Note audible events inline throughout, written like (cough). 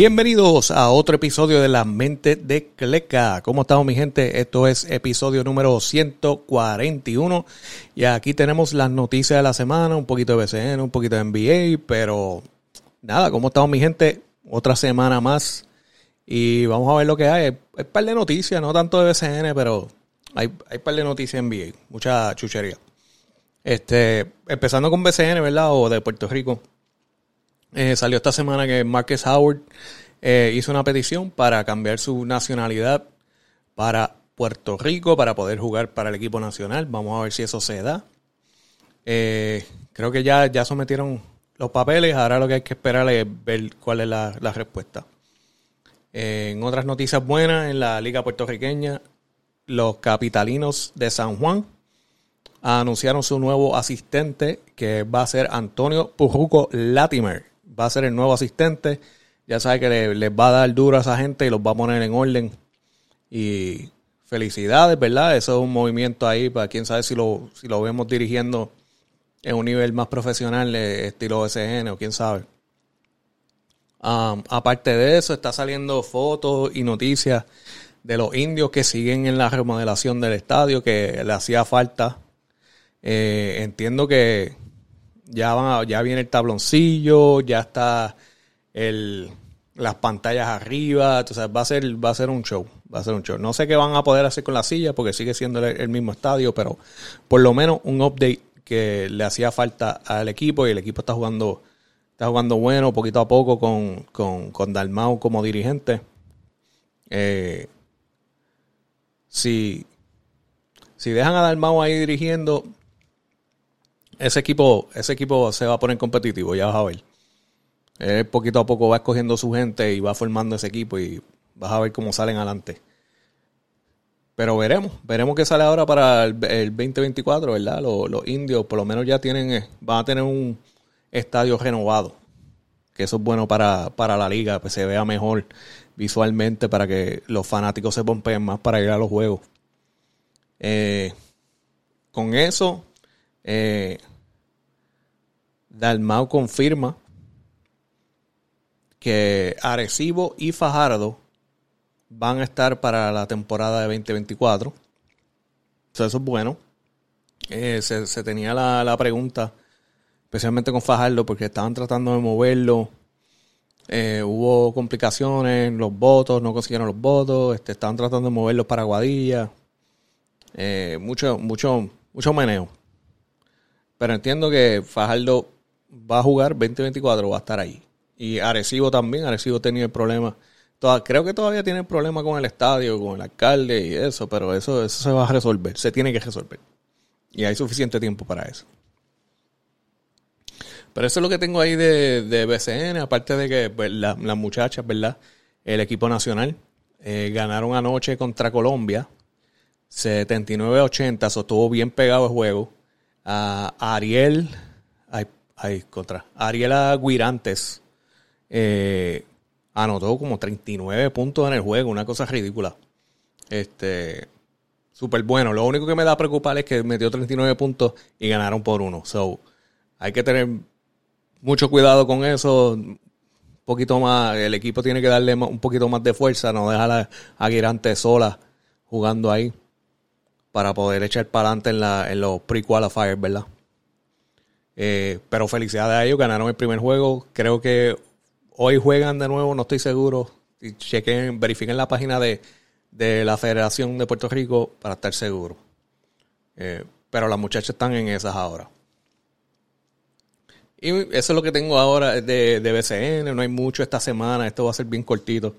Bienvenidos a otro episodio de La Mente de Cleca. ¿Cómo estamos mi gente? Esto es episodio número 141 y aquí tenemos las noticias de la semana, un poquito de BCN, un poquito de NBA, pero nada, ¿cómo estamos mi gente? Otra semana más y vamos a ver lo que hay. Hay un par de noticias, no tanto de BCN, pero hay, hay un par de noticias en NBA, mucha chuchería. Este, empezando con BCN, ¿verdad? O de Puerto Rico. Eh, salió esta semana que Marcus Howard eh, hizo una petición para cambiar su nacionalidad para Puerto Rico para poder jugar para el equipo nacional. Vamos a ver si eso se da. Eh, creo que ya, ya sometieron los papeles. Ahora lo que hay que esperar es ver cuál es la, la respuesta. en otras noticias buenas, en la Liga Puertorriqueña, los capitalinos de San Juan anunciaron su nuevo asistente, que va a ser Antonio Pujuco Latimer va a ser el nuevo asistente. Ya sabe que les va a dar duro a esa gente y los va a poner en orden. Y felicidades, ¿verdad? Eso es un movimiento ahí para quién sabe si lo, si lo vemos dirigiendo en un nivel más profesional, estilo SN o quién sabe. Aparte de eso, está saliendo fotos y noticias de los indios que siguen en la remodelación del estadio, que le hacía falta. Eh, entiendo que ya, van ya viene el tabloncillo, ya está el, las pantallas arriba, entonces va a ser va a ser un show, va a ser un show. No sé qué van a poder hacer con la silla porque sigue siendo el, mismo estadio, pero por lo menos un update que le hacía falta al equipo y el equipo está jugando está jugando bueno poquito a poco con, con, con Dalmau como dirigente. Eh, si, si dejan a Dalmau ahí dirigiendo, ese equipo, ese equipo se va a poner competitivo, ya vas a ver. Él poquito a poco va escogiendo su gente y va formando ese equipo y vas a ver cómo salen adelante. Pero veremos, veremos qué sale ahora para el, 2024, ¿verdad? Los, indios por lo menos ya tienen, eh, van a tener un estadio renovado. Que eso es bueno para, la liga, pues se vea mejor visualmente para que los fanáticos se pompen más para ir a los juegos. Eh, con eso, eh, Dalmau confirma que Arecibo y Fajardo van a estar para la temporada de 2024. eso es bueno. Eh, se, tenía la, pregunta, especialmente con Fajardo, porque estaban tratando de moverlo. Eh, hubo complicaciones, los votos, no consiguieron los votos, este, estaban tratando de moverlo para Guadilla. Eh, mucho, mucho, mucho meneo. Pero entiendo que Fajardo va a jugar 2024, va a estar ahí. Y Arecibo también, Arecibo tenía el problema. creo que todavía tiene el problema con el estadio, con el alcalde y eso, pero eso, eso se va a resolver, se tiene que resolver. Y hay suficiente tiempo para eso. Pero eso es lo que tengo ahí de, de BCN, aparte de que pues, las muchachas, ¿verdad? El equipo nacional eh, ganaron anoche contra Colombia, 79-80, eso estuvo bien pegado el juego. A Ariel, Ay, contra. Ariela Guirantes eh, anotó como 39 puntos en el juego, una cosa ridícula. Este, súper bueno. Lo único que me da a preocupar es que metió 39 puntos y ganaron por uno. So, hay que tener mucho cuidado con eso. Un poquito más, el equipo tiene que darle un poquito más de fuerza, no dejar a, Guirantes sola jugando ahí para poder echar para adelante en, en los pre-qualifiers, ¿verdad? Eh, pero felicidades a ellos, ganaron el primer juego. Creo que hoy juegan de nuevo, no estoy seguro. chequen, verifiquen la página de, la Federación de Puerto Rico para estar seguro. Eh, pero las muchachas están en esas ahora. Y eso es lo que tengo ahora de, de BCN. No hay mucho esta semana. Esto va a ser bien cortito.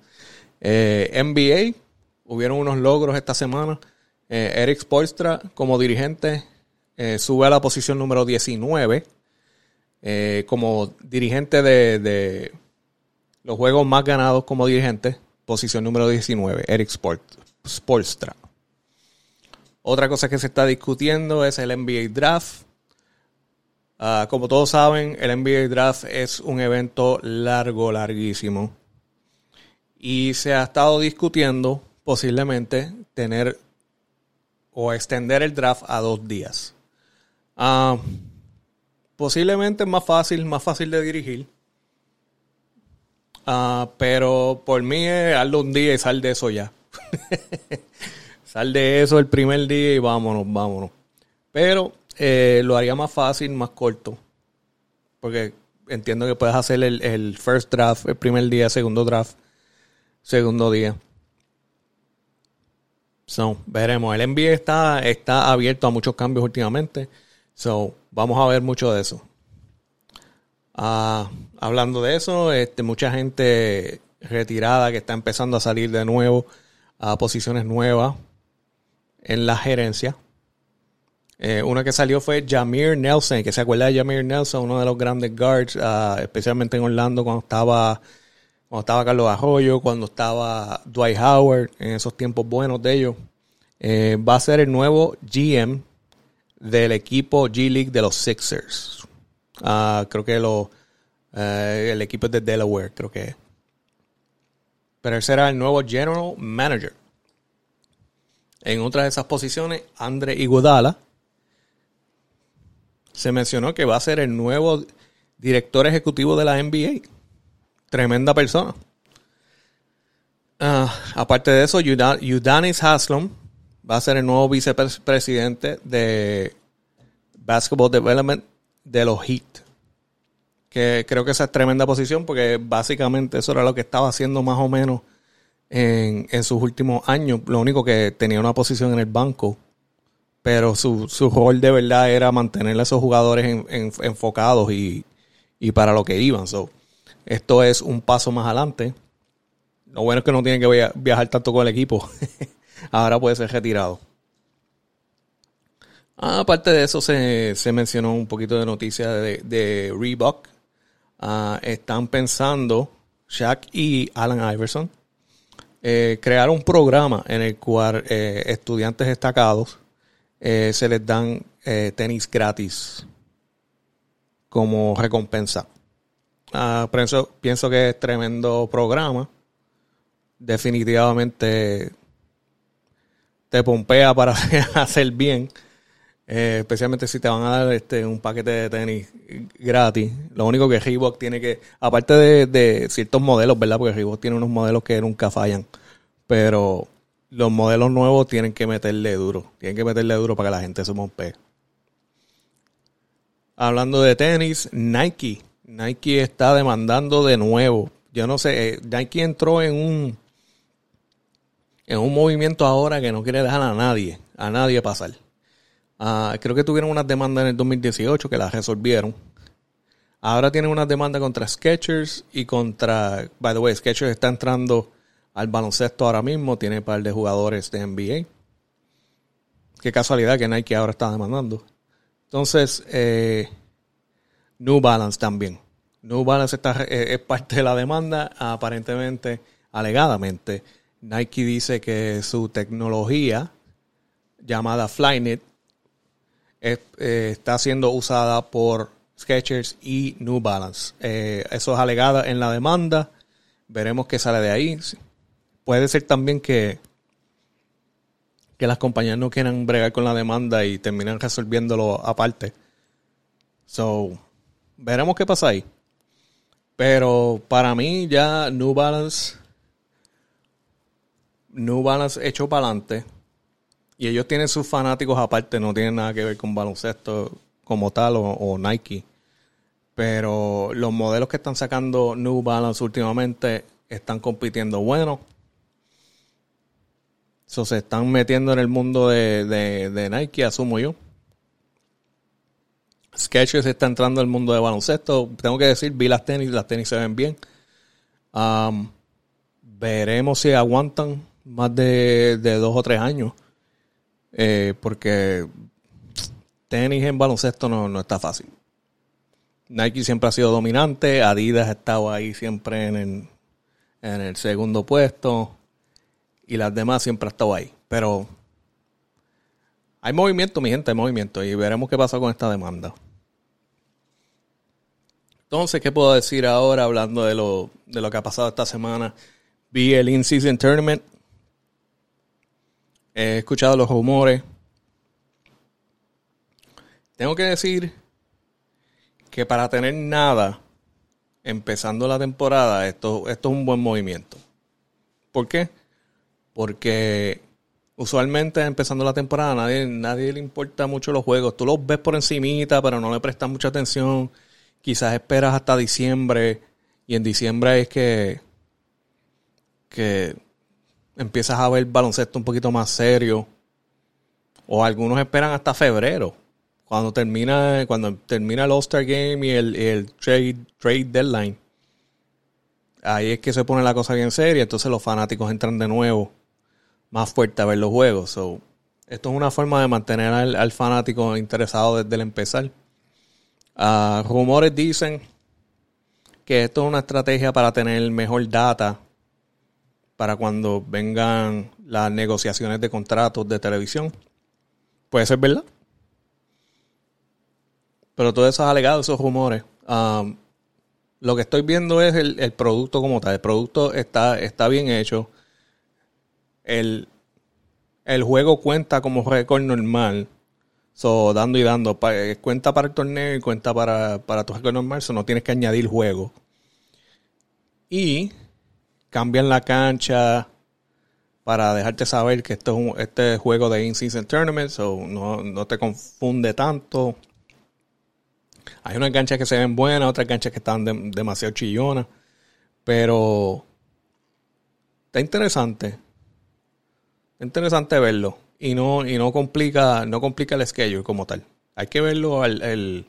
Eh, NBA, hubieron unos logros esta semana. Eric Spoelstra como dirigente eh, sube a la posición número 19 eh, como dirigente de, los juegos más ganados como dirigente. Posición número 19, Eric Sport, Sportstra. Otra cosa que se está discutiendo es el NBA Draft. Ah, como todos saben, el NBA Draft es un evento largo, larguísimo. Y se ha estado discutiendo posiblemente tener o extender el draft a dos días. Ah, posiblemente es más fácil, más fácil de dirigir. Ah, pero por mí es hazlo un día y sal de eso ya. (laughs) sal de eso el primer día y vámonos, vámonos. Pero eh, lo haría más fácil, más corto. Porque entiendo que puedes hacer el, el first draft el primer día, segundo draft, segundo día. So, veremos. El NBA está, está abierto a muchos cambios últimamente. So, vamos a ver mucho de eso. Ah, hablando de eso, este, mucha gente retirada que está empezando a salir de nuevo a posiciones nuevas en la gerencia. Eh, una que salió fue Jamir Nelson, que se acuerda de Jamir Nelson, uno de los grandes guards, ah, especialmente en Orlando cuando estaba, cuando estaba Carlos Arroyo, cuando estaba Dwight Howard, en esos tiempos buenos de ellos. Eh, va a ser el nuevo GM del equipo G League de los Sixers. Ah, creo que lo, eh, el equipo es de Delaware, creo que Pero él será el nuevo General Manager. En otra de esas posiciones, Andre Iguodala se mencionó que va a ser el nuevo director ejecutivo de la NBA. Tremenda persona. Ah, aparte de eso, Udanis Haslom va a ser el nuevo vicepresidente de Basketball Development de los Heat. Que creo que esa es tremenda posición porque básicamente eso era lo que estaba haciendo más o menos en, sus últimos años. Lo único que tenía una posición en el banco. Pero su, su rol de verdad era mantener a esos jugadores enfocados y, para lo que iban. So, esto es un paso más adelante. Lo bueno es que no tiene que viajar tanto con el equipo. (laughs) Ahora puede ser retirado. Ah, aparte de eso, se, mencionó un poquito de noticia de, Reebok. Ah, están pensando, Shaq y Alan Iverson, eh, crear un programa en el cual eh, estudiantes destacados eh, se les dan tenis gratis como recompensa. Ah, pienso, pienso que es tremendo programa. Definitivamente te pompea para (laughs) hacer bien. Eh, especialmente si te van a dar este un paquete de tenis gratis. Lo único que Reebok tiene que, aparte de, ciertos modelos, ¿verdad? Porque Reebok tiene unos modelos que nunca fallan. Pero los modelos nuevos tienen que meterle duro. Tienen que meterle duro para que la gente se monte. Hablando de tenis, Nike. Nike está demandando de nuevo. Yo no sé, eh, Nike entró en un en un movimiento ahora que no quiere dejar a nadie, a nadie pasar. Ah, creo que tuvieron unas demandas en el 2018 que las resolvieron. Ahora tienen una demanda contra Sketchers y contra. By the way, Sketchers está entrando al baloncesto ahora mismo. Tiene un par de jugadores de NBA. Qué casualidad que Nike ahora está demandando. Entonces, eh, New Balance también. New Balance está, eh, es parte de la demanda. Aparentemente, alegadamente, Nike dice que su tecnología llamada Flyknit eh, está siendo usada por Skechers y New Balance. Eh, eso es alegado en la demanda. Veremos qué sale de ahí. Puede ser también que, que las compañías no quieran bregar con la demanda y terminan resolviéndolo aparte. So, veremos qué pasa ahí. Pero para mí ya New Balance New Balance hecho para adelante y ellos tienen sus fanáticos aparte, no tienen nada que ver con baloncesto como tal o, Nike. Pero los modelos que están sacando New Balance últimamente están compitiendo bueno. So, se están metiendo en el mundo de, Nike, asumo yo. Sketchers está entrando al mundo de baloncesto. Tengo que decir, vi las tenis, las tenis se ven bien. Veremos si aguantan más de, de, dos o tres años. Eh, porque tenis en baloncesto no, está fácil. Nike siempre ha sido dominante, Adidas ha estado ahí siempre en el, en el segundo puesto y las demás siempre ha estado ahí. Pero hay movimiento, mi gente, hay movimiento y veremos qué pasa con esta demanda. Entonces, ¿qué puedo decir ahora hablando de lo, de lo que ha pasado esta semana? Vi el In-Season Tournament He escuchado los rumores. Tengo que decir que para tener nada empezando la temporada, esto, esto es un buen movimiento. ¿Por qué? Porque usualmente empezando la temporada nadie, nadie le importa mucho los juegos. Tú los ves por encimita, pero no le prestas mucha atención. Quizás esperas hasta diciembre y en diciembre es que, que empiezas a ver baloncesto un poquito más serio. O algunos esperan hasta febrero. Cuando termina, cuando termina el All-Star Game y el, el trade, trade deadline. Ahí es que se pone la cosa bien seria. Entonces los fanáticos entran de nuevo más fuerte a ver los juegos. esto es una forma de mantener al, fanático interesado desde el empezar. Uh, rumores dicen que esto es una estrategia para tener mejor data para cuando vengan las negociaciones de contratos de televisión. Puede ser verdad. Pero todos esos alegados, esos rumores, um, lo que estoy viendo es el, producto como tal. El producto está, está bien hecho. El, el juego cuenta como récord normal. So, dando y dando. Eh, cuenta para el torneo y cuenta para, para tu récord normal. So, no tienes que añadir juego. Y cambian la cancha para dejarte saber que esto es un, este juego de in-season tournament. So, no, no te confunde tanto. Hay unas canchas que se ven buenas, otras canchas que están demasiado chillonas. Pero está interesante interesante verlo y no y no complica no complica el schedule como tal. Hay que verlo al,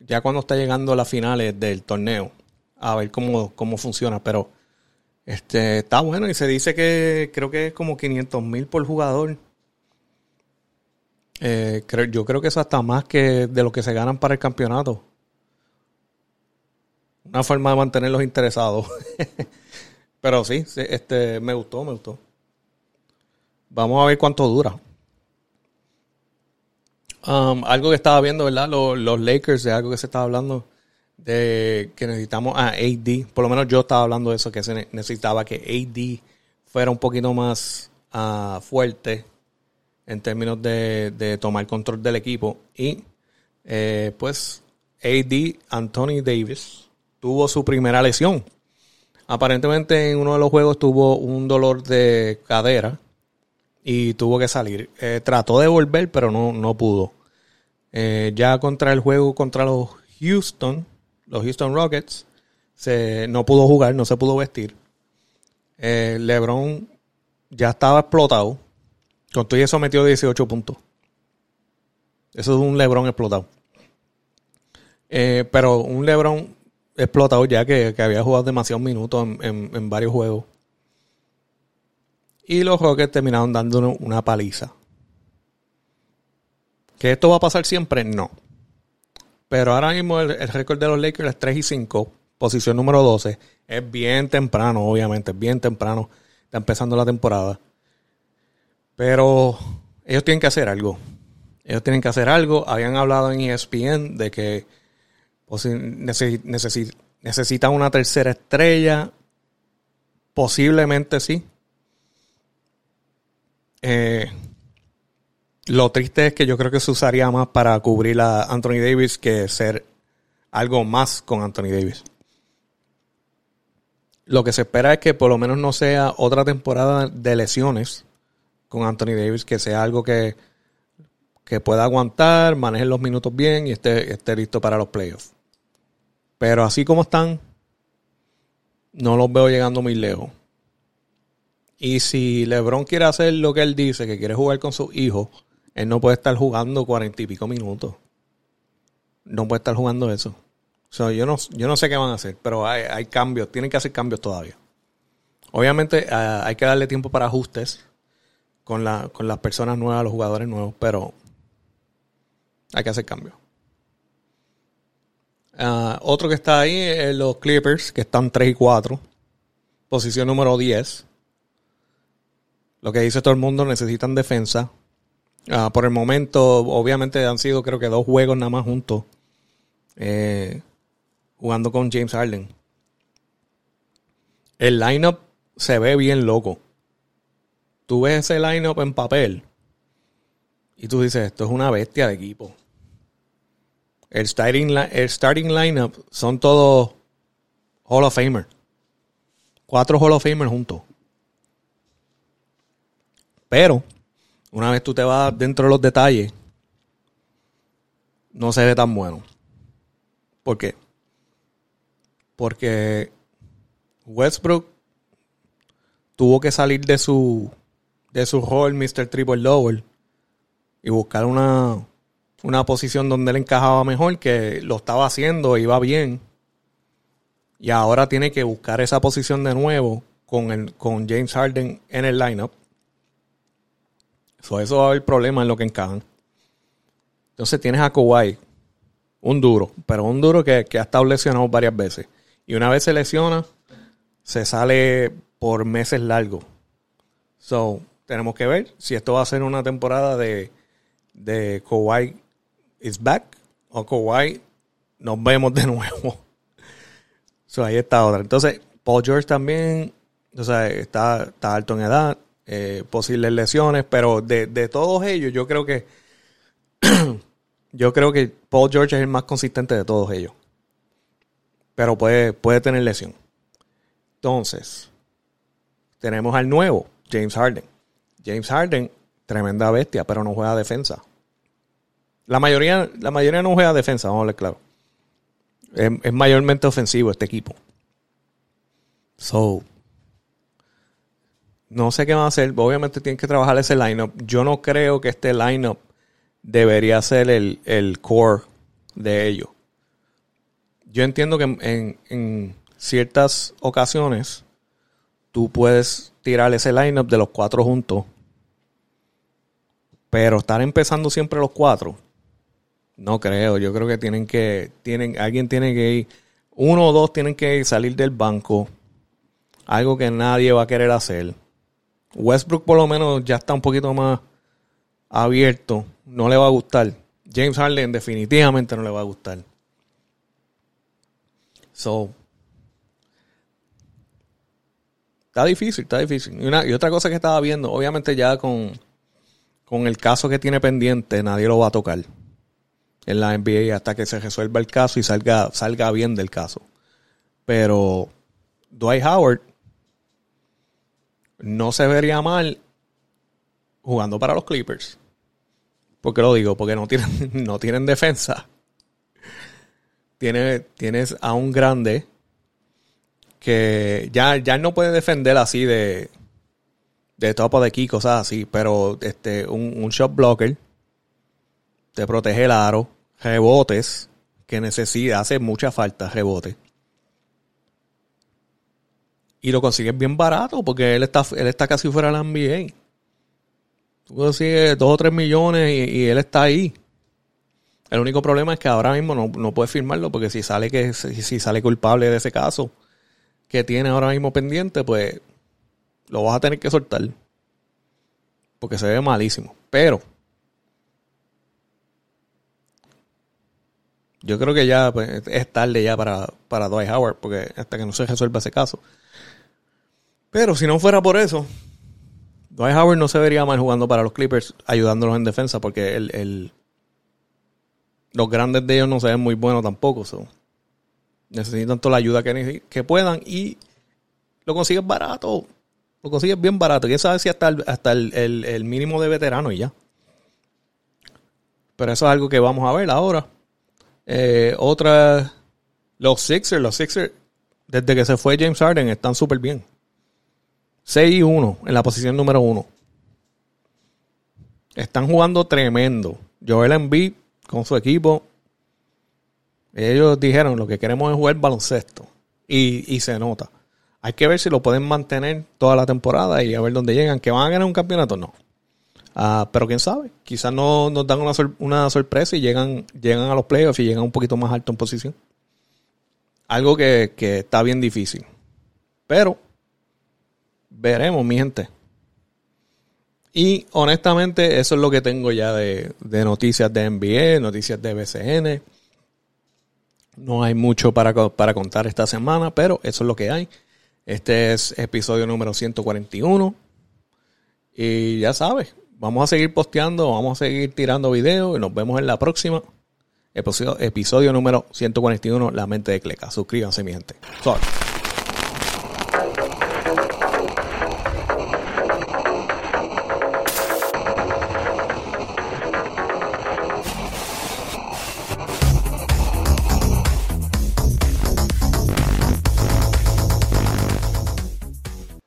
ya cuando está llegando a las finales del torneo a ver cómo, cómo funciona, pero este está bueno y se dice que creo que es como 500 mil por jugador. Eh, yo creo que eso hasta más que de lo que se ganan para el campeonato. Una forma de mantenerlos interesados. (laughs) Pero sí, este, me gustó, me gustó. Vamos a ver cuánto dura. Um, algo que estaba viendo, ¿verdad? Los, Lakers, de algo que se estaba hablando, de que necesitamos a AD. Por lo menos yo estaba hablando de eso, que se necesitaba que AD fuera un poquito más uh, fuerte en términos de, tomar control del equipo. Y eh, pues AD, Anthony Davis, tuvo su primera lesión. Aparentemente en uno de los juegos tuvo un dolor de cadera y tuvo que salir. Eh, trató de volver, pero no, no pudo. Eh, ya contra el juego contra los Houston, los Houston Rockets, se, no pudo jugar, no se pudo vestir. Eh, LeBron ya estaba explotado. Con todo eso metió 18 puntos. Eso es un LeBron explotado. pero un LeBron explotado ya que, había jugado demasiados minutos en varios juegos. Y los Rockets terminaron dándonos una paliza. ¿Que esto va a pasar siempre? No. Pero ahora mismo el, récord de los Lakers es 3 y 5, posición número 12. Es bien temprano, obviamente, es bien temprano. Está empezando la temporada. Pero ellos tienen que hacer algo. Ellos tienen que hacer algo. Habían hablado en ESPN de que necesitan una tercera estrella. Posiblemente sí. Eh, lo triste es que yo creo que se usaría más para cubrir a Anthony Davis que ser algo más con Anthony Davis. Lo que se espera es que por lo menos no sea otra temporada de lesiones con Anthony Davis, que sea algo que, que pueda aguantar, maneje los minutos bien y esté, esté listo para los playoffs. Pero así como están, no los veo llegando muy lejos. Y si LeBron quiere hacer lo que él dice, que quiere jugar con sus hijos, él no puede estar jugando cuarenta y pico minutos. No puede estar jugando eso. yo, no, yo no sé qué van a hacer, pero hay, cambios, tienen que hacer cambios todavía. Obviamente ah, hay que darle tiempo para ajustes con, la, con las personas nuevas, los jugadores nuevos, pero hay que hacer cambios. Ah, otro que está ahí es los Clippers, que están 3 y 4. Posición número 10. Lo que dice todo el mundo, necesitan defensa. Ah, por el momento, obviamente han sido creo que dos juegos nada más juntos. Eh, jugando con James Harden. El lineup se ve bien loco. Tú ves ese lineup en papel y tú dices, esto es una bestia de equipo. El starting, el starting lineup son todos Hall of Famer. Cuatro Hall of Famer juntos. Pero, una vez tú te vas dentro de los detalles, no se ve tan bueno. ¿Por qué? Porque Westbrook tuvo que salir de su de su rol Mr. Triple Double y buscar una, una posición donde él encajaba mejor, que lo estaba haciendo, iba bien. Y ahora tiene que buscar esa posición de nuevo con, el, con James Harden en el lineup. Eso va a haber problema en lo que encajan. Entonces tienes a Kawhi, un duro, pero un duro que, que ha estado lesionado varias veces. Y una vez se lesiona, se sale por meses largos. So, tenemos que ver si esto va a ser una temporada de, de Kawhi is back o Kawhi nos vemos de (laughs) nuevo. so, ahí está otra. Entonces, Paul George también, o sea, está, está alto en edad, eh, posibles lesiones, pero de, de todos ellos, yo creo que (clears throat) yo creo que Paul George es el más consistente de todos ellos. Pero puede, puede tener lesión. Entonces, tenemos al nuevo, James Harden. James Harden, tremenda bestia, pero no juega defensa. La mayoría, la mayoría no juega defensa, vamos a ver claro. Es, mayormente ofensivo este equipo. So, no sé qué van a hacer. Obviamente tienen que trabajar ese lineup. Yo no creo que este lineup debería ser el, el core de ellos. Yo entiendo que en, en ciertas ocasiones tú puedes tirar ese lineup de los cuatro juntos pero estar empezando siempre los cuatro, no creo. Yo creo que tienen que, tienen, alguien tiene que ir, uno o dos tienen que salir del banco. Algo que nadie va a querer hacer. Westbrook por lo menos ya está un poquito más abierto. No le va a gustar. James Harden definitivamente no le va a gustar. So. Está difícil, está difícil. Y, una, otra cosa que estaba viendo, obviamente ya con, con el caso que tiene pendiente, nadie lo va a tocar en la NBA hasta que se resuelva el caso y salga, salga bien del caso. Pero Dwight Howard no se vería mal jugando para los Clippers. ¿Por qué lo digo? Porque no tienen, (laughs) no tienen defensa. Tiene, tienes a un grande que ya, ya no puede defender así de, de topo de aquí, cosas así, pero este, un, un shot blocker te protege el aro, rebotes, que necesita, hace mucha falta rebote. Y lo consigues bien barato porque él está, él está casi fuera de la NBA. Tú consigues 2 o 3 millones y, él está ahí. El único problema es que ahora mismo no, no puedes firmarlo porque si sale que si sale culpable de ese caso que tiene ahora mismo pendiente, pues lo vas a tener que soltar. Porque se ve malísimo. Pero yo creo que ya pues, es tarde ya para, para Dwight Howard, porque hasta que no se resuelva ese caso. Pero si no fuera por eso, Dwight Howard no se vería mal jugando para los Clippers, ayudándolos en defensa, porque el, los grandes de ellos no se ven muy buenos tampoco. necesitan toda la ayuda que, que puedan y lo consiguen barato. Lo consigues bien barato. ¿Quién sabe si hasta el, hasta el, mínimo de veterano y ya? Pero eso es algo que vamos a ver ahora. Eh, otra, los Sixers, los Sixers, desde que se fue James Harden, están súper bien. 6 y 1 en la posición número 1. Están jugando tremendo. Joel Embiid con su equipo. Ellos dijeron lo que queremos es jugar baloncesto. Y, y se nota. Hay que ver si lo pueden mantener toda la temporada y a ver dónde llegan. ¿Que van a ganar un campeonato? No. Ah, pero quién sabe. Quizás no, nos dan una, sorpresa y llegan, llegan a los playoffs y llegan un poquito más alto en posición. Algo que, está bien difícil. Pero veremos, mi gente. Y honestamente, eso es lo que tengo ya de, de, noticias de NBA, noticias de BCN. No hay mucho para, para contar esta semana, pero eso es lo que hay. Este es episodio número 141. Y ya sabes, vamos a seguir posteando, vamos a seguir tirando videos y nos vemos en la próxima. episodio, episodio número 141, La Mente de Cleca. Suscríbanse, mi gente. Sorry.